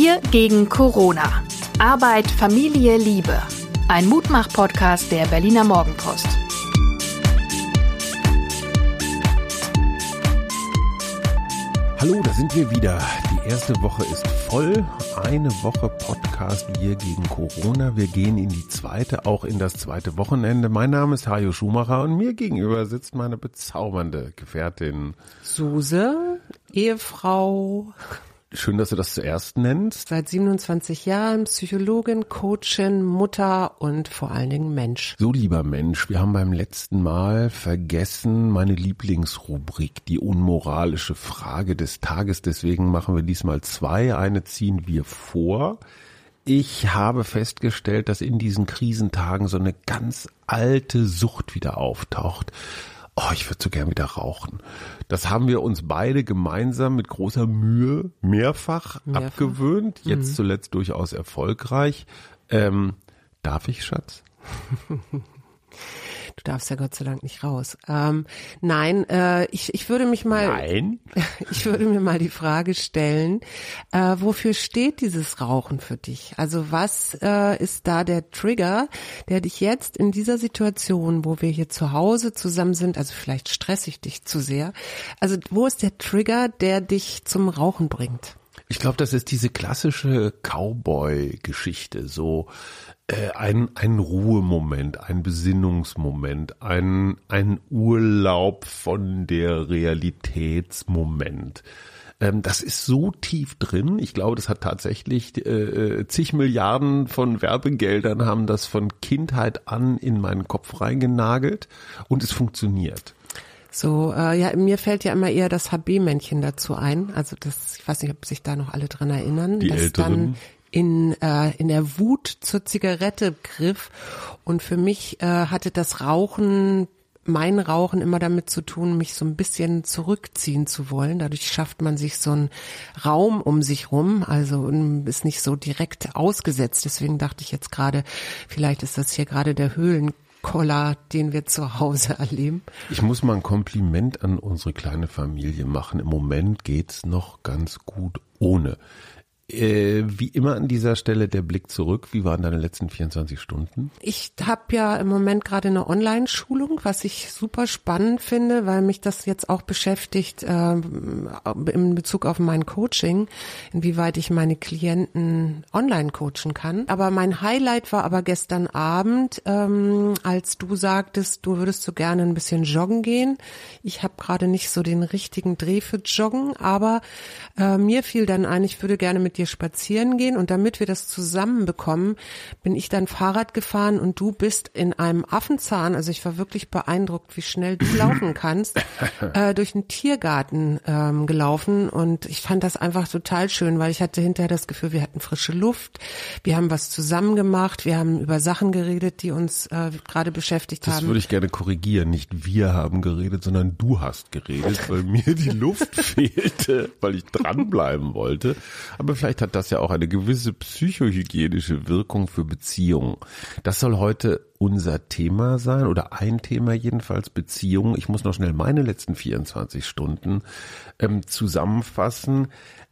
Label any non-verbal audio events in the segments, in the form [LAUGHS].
Wir gegen Corona. Arbeit, Familie, Liebe. Ein Mutmach-Podcast der Berliner Morgenpost. Hallo, da sind wir wieder. Die erste Woche ist voll. Eine Woche Podcast Wir gegen Corona. Wir gehen in die zweite, auch in das zweite Wochenende. Mein Name ist Hajo Schumacher und mir gegenüber sitzt meine bezaubernde Gefährtin Suse, Ehefrau, Schön, dass du das zuerst nennst. Seit 27 Jahren Psychologin, Coachin, Mutter und vor allen Dingen Mensch. So lieber Mensch, wir haben beim letzten Mal vergessen meine Lieblingsrubrik, die unmoralische Frage des Tages. Deswegen machen wir diesmal zwei. Eine ziehen wir vor. Ich habe festgestellt, dass in diesen Krisentagen so eine ganz alte Sucht wieder auftaucht oh, ich würde so gern wieder rauchen. Das haben wir uns beide gemeinsam mit großer Mühe mehrfach, mehrfach? abgewöhnt, jetzt mhm. zuletzt durchaus erfolgreich. Ähm, darf ich, Schatz? [LAUGHS] Du darfst ja Gott sei Dank nicht raus. Ähm, nein, äh, ich, ich würde mich mal, nein, [LAUGHS] ich würde mir mal die Frage stellen, äh, wofür steht dieses Rauchen für dich? Also was äh, ist da der Trigger, der dich jetzt in dieser Situation, wo wir hier zu Hause zusammen sind, also vielleicht stress ich dich zu sehr, also wo ist der Trigger, der dich zum Rauchen bringt? Ich glaube, das ist diese klassische Cowboy-Geschichte, so äh, ein, ein Ruhemoment, ein Besinnungsmoment, ein, ein Urlaub von der Realitätsmoment. Ähm, das ist so tief drin. Ich glaube, das hat tatsächlich äh, zig Milliarden von Werbegeldern haben das von Kindheit an in meinen Kopf reingenagelt und es funktioniert. So, äh, ja, mir fällt ja immer eher das HB-Männchen dazu ein. Also das, ich weiß nicht, ob sich da noch alle dran erinnern. Die Älteren. Dann in, äh, in der Wut zur Zigarette griff. Und für mich äh, hatte das Rauchen mein Rauchen immer damit zu tun, mich so ein bisschen zurückziehen zu wollen. Dadurch schafft man sich so einen Raum um sich rum, also ist nicht so direkt ausgesetzt. Deswegen dachte ich jetzt gerade, vielleicht ist das hier gerade der Höhlenkoller, den wir zu Hause erleben. Ich muss mal ein Kompliment an unsere kleine Familie machen. Im Moment geht's noch ganz gut ohne. Äh, wie immer an dieser Stelle der Blick zurück. Wie waren deine letzten 24 Stunden? Ich habe ja im Moment gerade eine Online-Schulung, was ich super spannend finde, weil mich das jetzt auch beschäftigt äh, in Bezug auf mein Coaching, inwieweit ich meine Klienten online coachen kann. Aber mein Highlight war aber gestern Abend, ähm, als du sagtest, du würdest so gerne ein bisschen joggen gehen. Ich habe gerade nicht so den richtigen Dreh für Joggen, aber äh, mir fiel dann ein, ich würde gerne mit dir spazieren gehen und damit wir das zusammen bekommen, bin ich dann Fahrrad gefahren und du bist in einem Affenzahn, also ich war wirklich beeindruckt, wie schnell du [LAUGHS] laufen kannst, äh, durch einen Tiergarten ähm, gelaufen. Und ich fand das einfach total schön, weil ich hatte hinterher das Gefühl, wir hatten frische Luft, wir haben was zusammen gemacht, wir haben über Sachen geredet, die uns äh, gerade beschäftigt das haben. Das würde ich gerne korrigieren, nicht wir haben geredet, sondern du hast geredet, weil mir die Luft [LAUGHS] fehlte, weil ich dranbleiben wollte. Aber vielleicht vielleicht hat das ja auch eine gewisse psychohygienische Wirkung für Beziehungen. Das soll heute unser Thema sein oder ein Thema jedenfalls Beziehungen. Ich muss noch schnell meine letzten 24 Stunden ähm, zusammenfassen.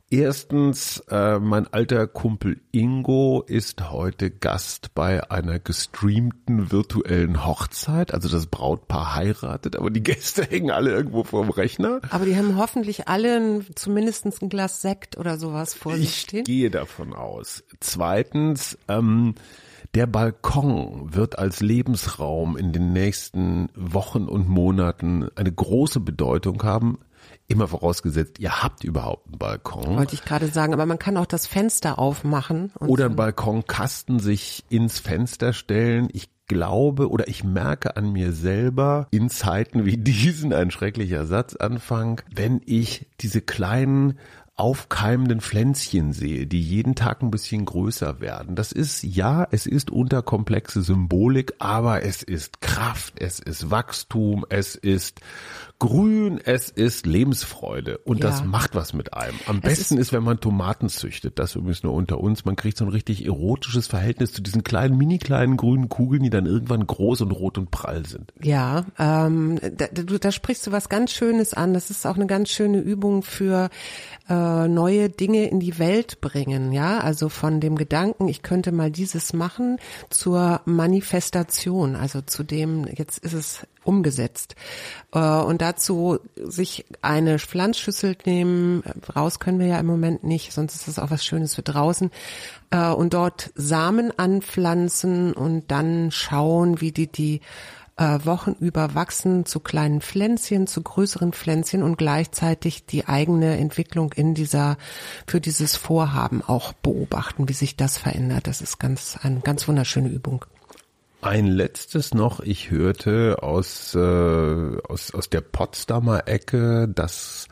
Erstens, äh, mein alter Kumpel Ingo ist heute Gast bei einer gestreamten virtuellen Hochzeit. Also das Brautpaar heiratet, aber die [LAUGHS] Gäste hängen alle irgendwo vorm Rechner. Aber die haben hoffentlich alle zumindest ein Glas Sekt oder sowas vor sich stehen. Ich gehe davon aus. Zweitens, ähm, der Balkon wird als Lebensraum in den nächsten Wochen und Monaten eine große Bedeutung haben. Immer vorausgesetzt, ihr habt überhaupt einen Balkon. Wollte ich gerade sagen, aber man kann auch das Fenster aufmachen. oder einen Balkonkasten sich ins Fenster stellen. Ich glaube oder ich merke an mir selber in Zeiten wie diesen ein schrecklicher Satzanfang, wenn ich diese kleinen aufkeimenden Pflänzchen sehe, die jeden Tag ein bisschen größer werden. Das ist, ja, es ist unterkomplexe Symbolik, aber es ist Kraft, es ist Wachstum, es ist grün, es ist Lebensfreude und ja. das macht was mit einem. Am es besten ist, ist, wenn man Tomaten züchtet, das übrigens nur unter uns, man kriegt so ein richtig erotisches Verhältnis zu diesen kleinen, mini kleinen grünen Kugeln, die dann irgendwann groß und rot und prall sind. Ja, ähm, da, da, da sprichst du was ganz Schönes an. Das ist auch eine ganz schöne Übung für äh, neue Dinge in die Welt bringen, ja, also von dem Gedanken, ich könnte mal dieses machen, zur Manifestation, also zu dem, jetzt ist es umgesetzt. Äh, und dazu sich eine Pflanzschüssel nehmen, raus können wir ja im Moment nicht, sonst ist das auch was Schönes für draußen, äh, und dort Samen anpflanzen und dann schauen, wie die die äh, Wochen über wachsen zu kleinen Pflänzchen, zu größeren Pflänzchen und gleichzeitig die eigene Entwicklung in dieser, für dieses Vorhaben auch beobachten, wie sich das verändert. Das ist ganz, eine ganz wunderschöne Übung. Ein letztes noch, ich hörte aus, äh, aus, aus der Potsdamer Ecke, dass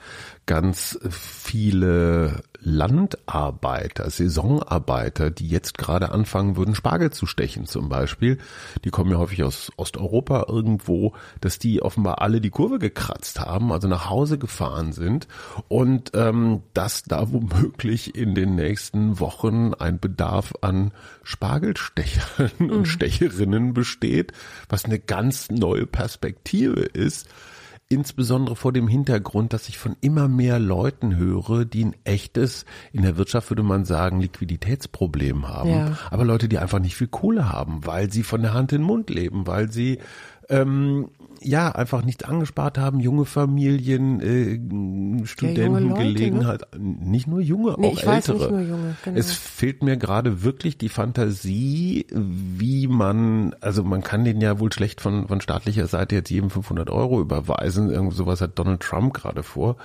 ganz viele Landarbeiter, Saisonarbeiter, die jetzt gerade anfangen würden, Spargel zu stechen zum Beispiel, die kommen ja häufig aus Osteuropa irgendwo, dass die offenbar alle die Kurve gekratzt haben, also nach Hause gefahren sind. Und ähm, dass da womöglich in den nächsten Wochen ein Bedarf an Spargelstechern [LAUGHS] mhm. und Stecherinnen besteht, was eine ganz neue Perspektive ist insbesondere vor dem Hintergrund, dass ich von immer mehr Leuten höre, die ein echtes, in der Wirtschaft würde man sagen, Liquiditätsproblem haben. Ja. Aber Leute, die einfach nicht viel Kohle haben, weil sie von der Hand in den Mund leben, weil sie ähm, ja einfach nichts angespart haben, junge Familien, äh, Studenten, ja, Gelegenheit, ne? nicht nur junge, nee, auch ältere. Weiß nur junge, genau. Es fehlt mir gerade wirklich die Fantasie, wie man, also man kann den ja wohl schlecht von von staatlicher Seite jetzt jedem 500 Euro überweisen, irgend sowas hat Donald Trump gerade vor.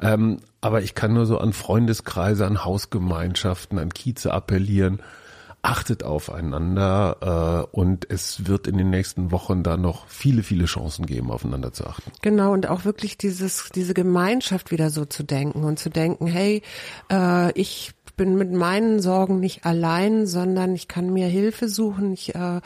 Ähm, aber ich kann nur so an Freundeskreise, an Hausgemeinschaften, an Kieze appellieren achtet aufeinander äh, und es wird in den nächsten Wochen da noch viele, viele Chancen geben, aufeinander zu achten. Genau, und auch wirklich dieses, diese Gemeinschaft wieder so zu denken und zu denken, hey, äh, ich bin mit meinen Sorgen nicht allein, sondern ich kann mir Hilfe suchen. Ich, äh,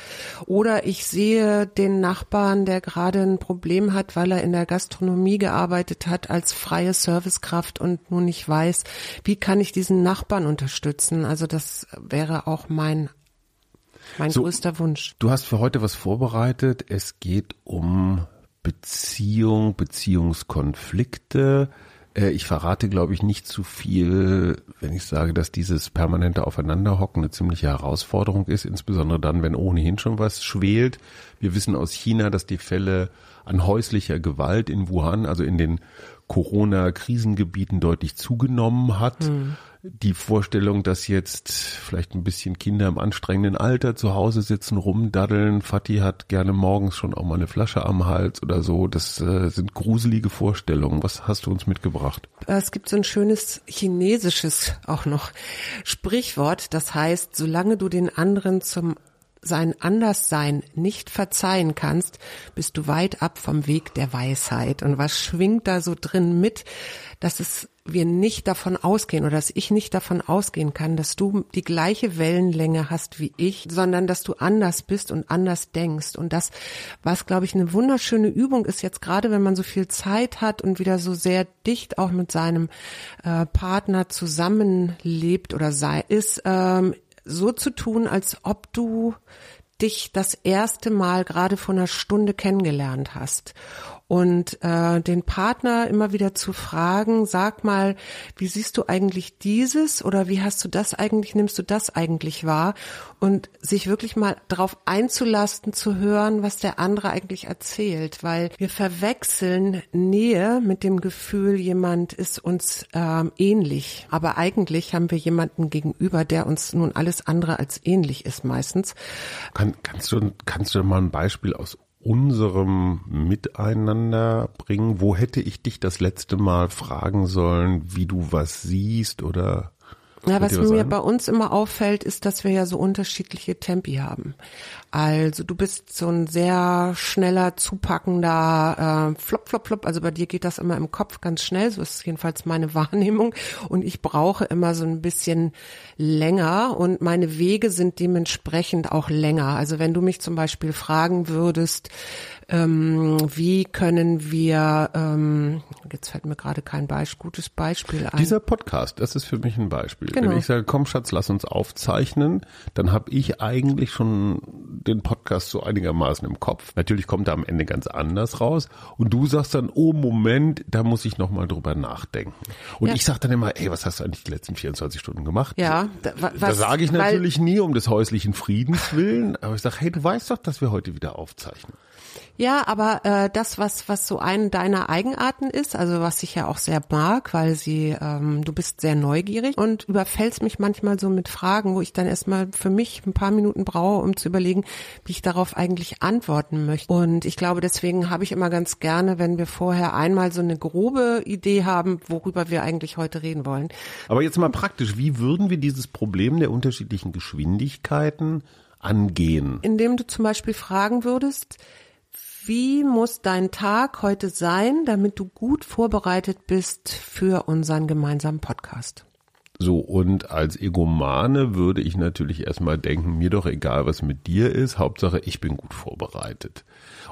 oder ich sehe den Nachbarn, der gerade ein Problem hat, weil er in der Gastronomie gearbeitet hat als freie Servicekraft und nun nicht weiß, wie kann ich diesen Nachbarn unterstützen. Also das wäre auch mein mein so, größter Wunsch. Du hast für heute was vorbereitet. Es geht um Beziehung, Beziehungskonflikte. Äh, ich verrate, glaube ich, nicht zu viel, wenn ich sage, dass dieses permanente Aufeinanderhocken eine ziemliche Herausforderung ist, insbesondere dann, wenn ohnehin schon was schwelt. Wir wissen aus China, dass die Fälle an häuslicher Gewalt in Wuhan, also in den Corona-Krisengebieten deutlich zugenommen hat. Mhm die Vorstellung, dass jetzt vielleicht ein bisschen Kinder im anstrengenden Alter zu Hause sitzen, rumdaddeln. Fatih hat gerne morgens schon auch mal eine Flasche am Hals oder so. Das äh, sind gruselige Vorstellungen. Was hast du uns mitgebracht? Es gibt so ein schönes chinesisches auch noch Sprichwort. Das heißt, solange du den anderen zum sein Anderssein nicht verzeihen kannst, bist du weit ab vom Weg der Weisheit. Und was schwingt da so drin mit, dass es wir nicht davon ausgehen oder dass ich nicht davon ausgehen kann, dass du die gleiche Wellenlänge hast wie ich, sondern dass du anders bist und anders denkst. Und das, was glaube ich eine wunderschöne Übung ist jetzt gerade, wenn man so viel Zeit hat und wieder so sehr dicht auch mit seinem äh, Partner zusammenlebt oder sei, ist ähm, so zu tun, als ob du dich das erste Mal gerade vor einer Stunde kennengelernt hast und äh, den Partner immer wieder zu fragen, sag mal, wie siehst du eigentlich dieses oder wie hast du das eigentlich, nimmst du das eigentlich wahr? Und sich wirklich mal darauf einzulasten, zu hören, was der andere eigentlich erzählt, weil wir verwechseln Nähe mit dem Gefühl, jemand ist uns ähm, ähnlich, aber eigentlich haben wir jemanden gegenüber, der uns nun alles andere als ähnlich ist meistens. Kann, kannst du kannst du mal ein Beispiel aus unserem Miteinander bringen? Wo hätte ich dich das letzte Mal fragen sollen, wie du was siehst oder ja, was mir bei uns immer auffällt, ist, dass wir ja so unterschiedliche Tempi haben. Also du bist so ein sehr schneller, zupackender äh, Flop, Flop, Flop. Also bei dir geht das immer im Kopf ganz schnell. So ist jedenfalls meine [LAUGHS] Wahrnehmung. Und ich brauche immer so ein bisschen länger und meine Wege sind dementsprechend auch länger. Also wenn du mich zum Beispiel fragen würdest, ähm, wie können wir, ähm, jetzt fällt mir gerade kein Beispiel, gutes Beispiel ein. Dieser Podcast, das ist für mich ein Beispiel. Genau. Wenn ich sage, komm Schatz, lass uns aufzeichnen, dann habe ich eigentlich schon den Podcast so einigermaßen im Kopf. Natürlich kommt er am Ende ganz anders raus und du sagst dann, oh Moment, da muss ich noch mal drüber nachdenken. Und Ja. ich sage dann immer, ey, was hast du eigentlich die letzten 24 Stunden gemacht? ja, da, wa- Da was, sage ich natürlich nie um des häuslichen Friedens willen, aber ich sage, hey, du weißt doch, dass wir heute wieder aufzeichnen. Ja, aber äh, das, was was so eine deiner Eigenarten ist, also was ich ja auch sehr mag, weil sie, ähm, du bist sehr neugierig und überfällst mich manchmal so mit Fragen, wo ich dann erstmal für mich ein paar Minuten brauche, um zu überlegen, wie ich darauf eigentlich antworten möchte. Und ich glaube, deswegen habe ich immer ganz gerne, wenn wir vorher einmal so eine grobe Idee haben, worüber wir eigentlich heute reden wollen. Aber jetzt mal praktisch, wie würden wir dieses Problem der unterschiedlichen Geschwindigkeiten angehen? Indem du zum Beispiel fragen würdest, wie muss dein Tag heute sein, damit du gut vorbereitet bist für unseren gemeinsamen Podcast? So, und als Egomane würde ich natürlich erstmal denken, mir doch egal, was mit dir ist, Hauptsache ich bin gut vorbereitet.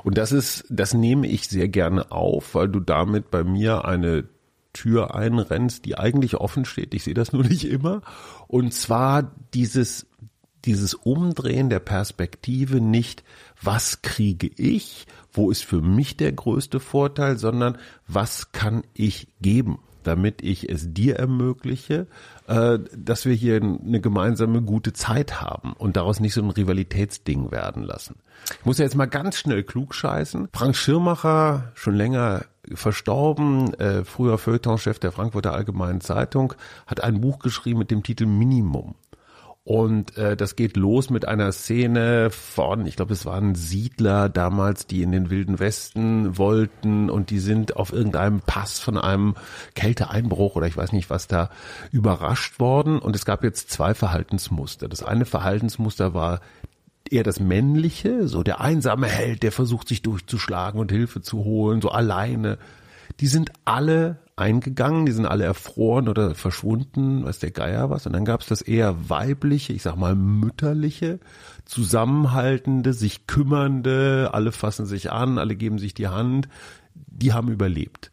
Und das ist, das nehme ich sehr gerne auf, weil du damit bei mir eine Tür einrennst, die eigentlich offen steht. Ich sehe das [LAUGHS] nur nicht immer. Und zwar dieses, dieses Umdrehen der Perspektive nicht, was kriege ich, wo ist für mich der größte Vorteil, sondern was kann ich geben, damit ich es dir ermögliche, äh, dass wir hier eine gemeinsame gute Zeit haben und daraus nicht so ein Rivalitätsding werden lassen. Ich muss ja jetzt mal ganz schnell klug scheißen. Frank Schirmacher, schon länger verstorben, äh, früher Feuilletonchef der Frankfurter Allgemeinen Zeitung, hat ein Buch geschrieben mit dem Titel Minimum. Und äh, das geht los mit einer Szene von, ich glaube, es waren Siedler damals, die in den Wilden Westen wollten und die sind auf irgendeinem Pass von einem Kälteeinbruch oder ich weiß nicht was da überrascht worden. Und es gab jetzt zwei Verhaltensmuster. Das eine Verhaltensmuster war eher das Männliche, so der einsame Held, der versucht sich durchzuschlagen und Hilfe zu holen, so alleine. Die sind alle eingegangen, die sind alle erfroren oder verschwunden, weiß der Geier was. Und dann gab es das eher weibliche, ich sag mal mütterliche, zusammenhaltende, sich kümmernde, alle fassen sich an, alle geben sich die Hand, die haben überlebt.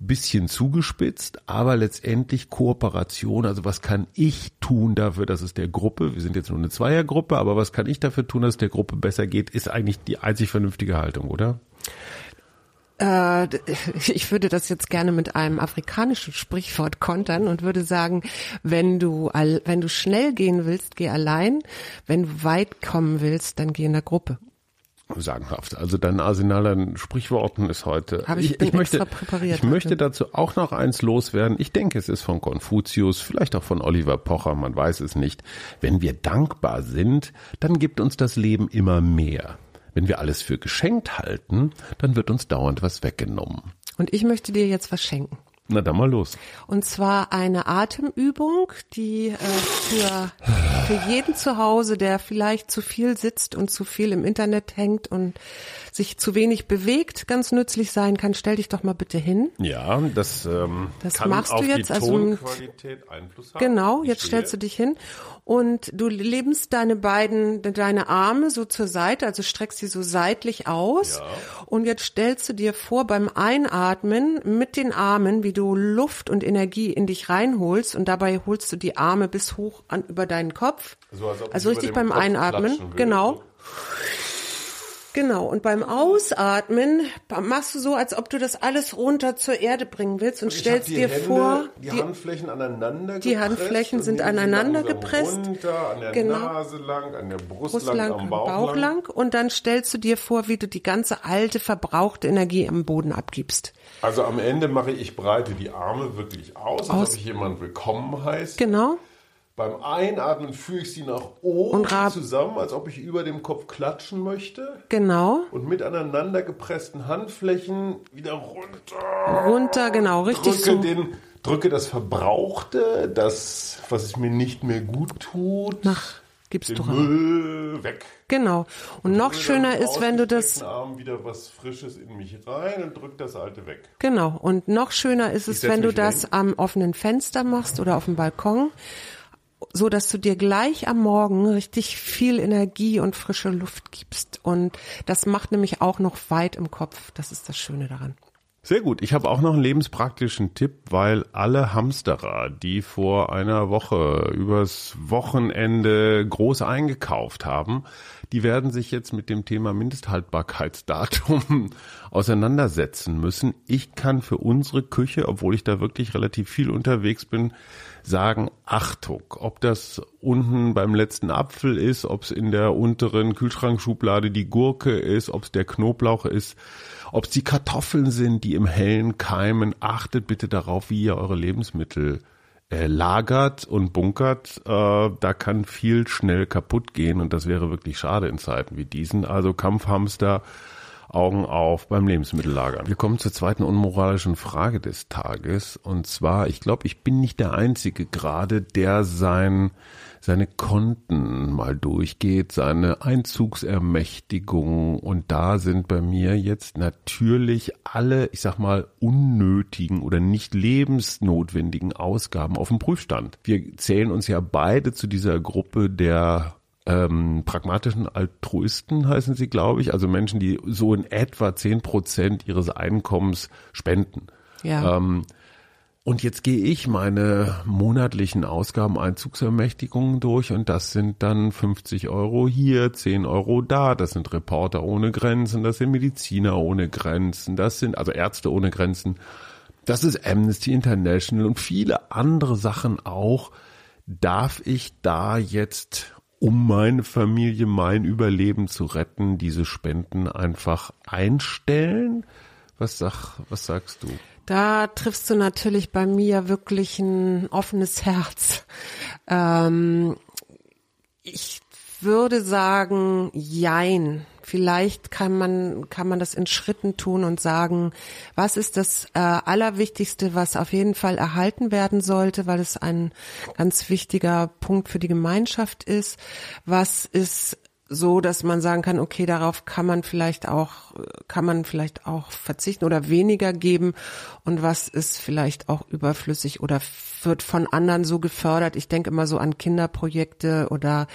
Bisschen zugespitzt, aber letztendlich Kooperation. Also was kann ich tun dafür, dass es der Gruppe, wir sind jetzt nur eine Zweiergruppe, aber was kann ich dafür tun, dass es der Gruppe besser geht, ist eigentlich die einzig vernünftige Haltung, oder? Äh, [LAUGHS] ich würde das jetzt gerne mit einem afrikanischen Sprichwort kontern und würde sagen, wenn du wenn du schnell gehen willst, geh allein. Wenn du weit kommen willst, dann geh in der Gruppe. Sagenhaft. Also dein Arsenal an Sprichworten ist heute. Hab ich- bin extra präpariert Ich möchte heute. dazu auch noch eins loswerden. Ich denke, es ist von Konfuzius, vielleicht auch von Oliver Pocher, man weiß es nicht. Wenn wir dankbar sind, dann gibt uns das Leben immer mehr. Wenn wir alles für geschenkt halten, dann wird uns dauernd was weggenommen. Und ich möchte dir jetzt was schenken. Na dann mal los. Und zwar eine Atemübung, die äh, für, für jeden zu Hause, der vielleicht zu viel sitzt und zu viel im Internet hängt und sich zu wenig bewegt, ganz nützlich sein kann. Stell dich doch mal bitte hin. Ja, das, ähm, Das kann machst du auf jetzt, die also- Tonqualität Einfluss haben. Genau, Ich jetzt stehe. stellst du dich hin und du lebst deine beiden, deine Arme so zur Seite, also streckst sie so seitlich aus. Und jetzt stellst du dir vor, beim Einatmen mit den Armen, wie du Luft und Energie in dich reinholst und dabei holst du die Arme bis hoch an über deinen Kopf. So, also richtig beim Kopf Einatmen, klatschen würde. Genau. Und beim Ausatmen machst du so, als ob du das alles runter zur Erde bringen willst und Ich stellst dir Hände, vor, die, Handflächen aneinander die Handflächen und sind aneinander gepresst. Runter, an der Genau. Nase lang, an der Brust, Brust lang, lang, am Bauch, Bauch lang und dann stellst du dir vor, wie du die ganze alte, verbrauchte Energie am Boden abgibst. Also am Ende mache ich, breite die Arme wirklich aus, als Aus. ob ich jemand willkommen heiße. Genau. Beim Einatmen führe ich sie nach oben Und zusammen, als ob ich über dem Kopf klatschen möchte. Genau. Und mit aneinander gepressten Handflächen wieder runter. Runter, genau, richtig drücke so. den, drücke das Verbrauchte, das, was es mir nicht mehr gut tut, Nach, gibst du den rein. Müll weg. Genau. Und noch Hole schöner ist, wenn du das, Armen wieder was Frisches in mich rein und drück das alte weg. genau. Und noch schöner ist es, wenn du das hin. am offenen Fenster machst oder auf dem Balkon. So dass du dir gleich am Morgen richtig viel Energie und frische Luft gibst. Und das macht nämlich auch noch weit im Kopf. Das ist das Schöne daran. Sehr gut. Ich habe auch noch einen lebenspraktischen Tipp, weil alle Hamsterer, die vor einer Woche übers Wochenende groß eingekauft haben, die werden sich jetzt mit dem Thema Mindesthaltbarkeitsdatum [LAUGHS] auseinandersetzen müssen. Ich kann für unsere Küche, obwohl ich da wirklich relativ viel unterwegs bin, sagen, Achtung, ob das unten beim letzten Apfel ist, ob es in der unteren Kühlschrankschublade die Gurke ist, ob es der Knoblauch ist, ob es die Kartoffeln sind, die im hellen keimen. Achtet bitte darauf, wie ihr eure Lebensmittel äh, lagert und bunkert, äh, da kann viel schnell kaputt gehen und das wäre wirklich schade in Zeiten wie diesen. Also Kampfhamster, Augen auf beim Lebensmittellagern. Wir kommen zur zweiten unmoralischen Frage des Tages und zwar, ich glaube, ich bin nicht der Einzige gerade, der sein seine Konten mal durchgeht, seine Einzugsermächtigung und da sind bei mir jetzt natürlich alle, ich sag mal, unnötigen oder nicht lebensnotwendigen Ausgaben auf dem Prüfstand. Wir zählen uns ja beide zu dieser Gruppe der ähm, pragmatischen Altruisten heißen sie, glaube ich, also Menschen, die so in etwa zehn Prozent ihres Einkommens spenden. Ja. Ähm, und jetzt gehe ich meine monatlichen Ausgaben Einzugsermächtigungen durch und das sind dann 50 Euro hier, 10 Euro da, das sind Reporter ohne Grenzen, das sind Mediziner ohne Grenzen, das sind also Ärzte ohne Grenzen, das ist Amnesty International und viele andere Sachen auch. Darf ich da jetzt, um meine Familie, mein Überleben zu retten, diese Spenden einfach einstellen? Was, sag, was sagst du? Da triffst du natürlich bei mir wirklich ein offenes Herz. Ähm, ich würde sagen, jein. Vielleicht kann man, kann man das in Schritten tun und sagen, was ist das äh, Allerwichtigste, was auf jeden Fall erhalten werden sollte, weil es ein ganz wichtiger Punkt für die Gemeinschaft ist. Was ist so, dass man sagen kann, okay, darauf kann man vielleicht auch, kann man vielleicht auch verzichten oder weniger geben und was ist vielleicht auch überflüssig oder wird von anderen so gefördert. Ich denke immer so an Kinderprojekte oder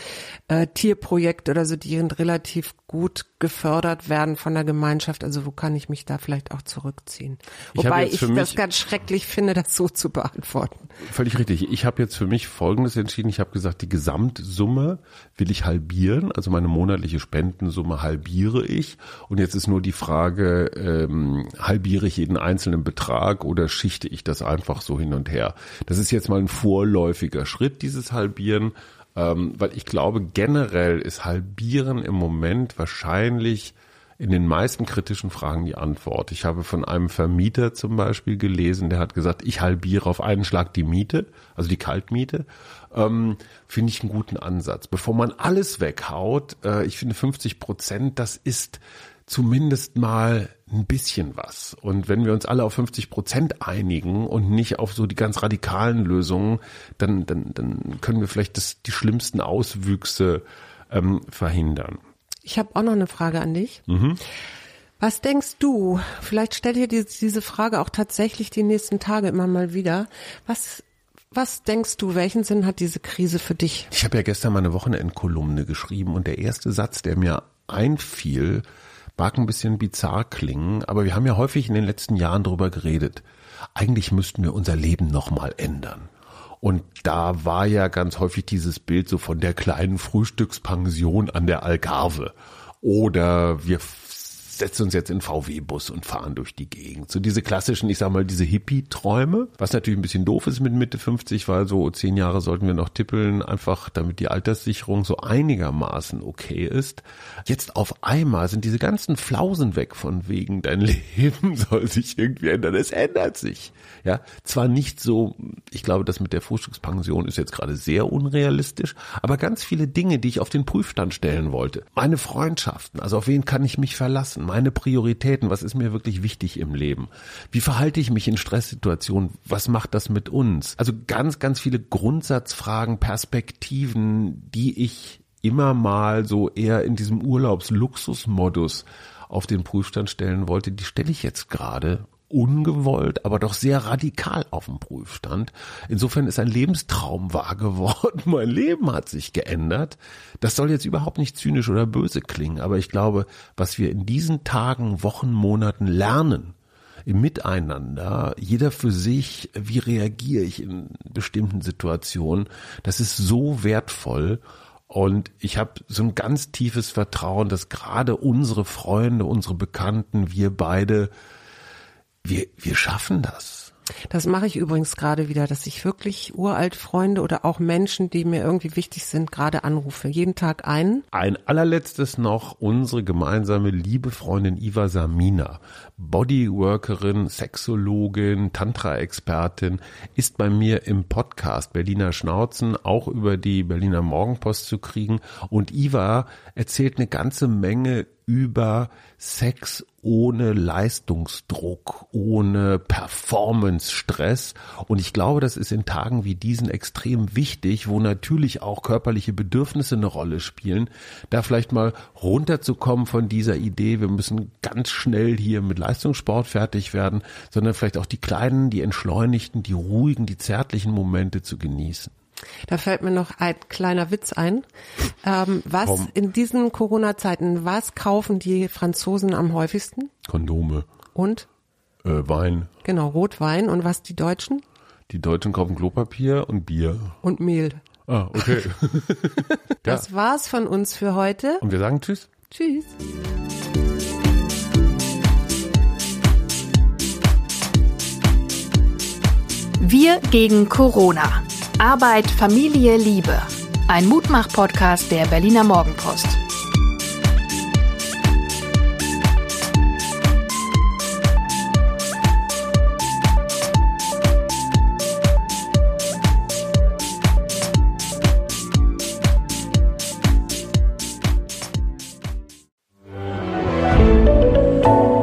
äh, Tierprojekte oder so, die relativ gut gefördert werden von der Gemeinschaft. Also wo kann ich mich da vielleicht auch zurückziehen? Wobei ich, ich das ganz schrecklich finde, das so zu beantworten. Völlig richtig. Ich habe jetzt für mich Folgendes entschieden. Ich habe gesagt, die Gesamtsumme will ich halbieren. Also meine monatliche Spendensumme halbiere ich. Und jetzt ist nur die Frage, ähm, halbiere ich jeden einzelnen Betrag oder schichte ich das einfach so hin und her? Das ist jetzt mal ein vorläufiger Schritt, dieses Halbieren. Ähm, weil ich glaube, generell ist Halbieren im Moment wahrscheinlich in den meisten kritischen Fragen die Antwort. Ich habe von einem Vermieter zum Beispiel gelesen, der hat gesagt, ich halbiere auf einen Schlag die Miete, also die Kaltmiete. Ähm, finde ich einen guten Ansatz. Bevor man alles weghaut, äh, ich finde 50 Prozent, das ist zumindest mal ein bisschen was. Und wenn wir uns alle auf 50 Prozent einigen und nicht auf so die ganz radikalen Lösungen, dann, dann, dann können wir vielleicht das, die schlimmsten Auswüchse ähm, verhindern. Ich habe auch noch eine Frage an dich. Mhm. Was denkst du? Vielleicht stell dir diese Frage auch tatsächlich die nächsten Tage immer mal wieder. Was was denkst du, welchen Sinn hat diese Krise für dich? Ich habe ja gestern meine Wochenendkolumne geschrieben und der erste Satz, der mir einfiel, mag ein bisschen bizarr klingen, aber wir haben ja häufig in den letzten Jahren darüber geredet. Eigentlich müssten wir unser Leben nochmal ändern. Und da war ja ganz häufig dieses Bild so von der kleinen Frühstückspension an der Algarve. Oder wir setzen uns jetzt in VW-Bus und fahren durch die Gegend. So diese klassischen, ich sag mal, diese Hippie-Träume, was natürlich ein bisschen doof ist mit Mitte 50, weil so zehn Jahre sollten wir noch tippeln, einfach damit die Alterssicherung so einigermaßen okay ist. Jetzt auf einmal sind diese ganzen Flausen weg von wegen, dein [LAUGHS] Leben soll sich irgendwie ändern. Es ändert sich. Ja, zwar nicht so, ich glaube, das mit der Frühstückspension ist jetzt gerade sehr unrealistisch, aber ganz viele Dinge, die ich auf den Prüfstand stellen wollte. Meine Freundschaften, also auf wen kann ich mich verlassen? Meine Prioritäten, was ist mir wirklich wichtig im Leben? Wie verhalte ich mich in Stresssituationen? Was macht das mit uns? Also ganz, ganz viele Grundsatzfragen, Perspektiven, die ich immer mal so eher in diesem Urlaubsluxusmodus auf den Prüfstand stellen wollte, die stelle ich jetzt gerade ungewollt, aber doch sehr radikal auf dem Prüfstand. Insofern ist ein Lebenstraum wahr geworden. [LAUGHS] Mein Leben hat sich geändert. Das soll jetzt überhaupt nicht zynisch oder böse klingen, aber ich glaube, was wir in diesen Tagen, Wochen, Monaten lernen, im Miteinander, jeder für sich, wie reagiere ich in bestimmten Situationen, das ist so wertvoll. Und ich habe so ein ganz tiefes Vertrauen, dass gerade unsere Freunde, unsere Bekannten, wir beide, wir, wir schaffen das. Das mache ich übrigens gerade wieder, dass ich wirklich uralt Freunde oder auch Menschen, die mir irgendwie wichtig sind, gerade anrufe. Jeden Tag einen. Ein allerletztes noch unsere gemeinsame liebe Freundin Iva Samina, Bodyworkerin, Sexologin, Tantra-Expertin, ist bei mir im Podcast Berliner Schnauzen auch über die Berliner Morgenpost zu kriegen. Und Iva erzählt eine ganze Menge über Sex ohne Leistungsdruck, ohne Performance-Stress. Und ich glaube, das ist in Tagen wie diesen extrem wichtig, wo natürlich auch körperliche Bedürfnisse eine Rolle spielen, da vielleicht mal runterzukommen von dieser Idee, wir müssen ganz schnell hier mit Leistungssport fertig werden, sondern vielleicht auch die kleinen, die entschleunigten, die ruhigen, die zärtlichen Momente zu genießen. Da fällt mir noch ein kleiner Witz ein. Ähm, was Komm. in diesen Corona-Zeiten, was kaufen die Franzosen am häufigsten? Kondome. Und? Äh, Wein. Genau, Rotwein. Und was die Deutschen? Die Deutschen kaufen Klopapier und Bier. Und Mehl. Ah, okay. [LAUGHS] das ja. war's von uns für heute. Und wir sagen Tschüss. Tschüss. Wir gegen Corona. Arbeit, Familie, Liebe. Ein Mutmach-Podcast der Berliner Morgenpost.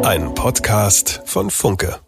Ein Podcast von Funke.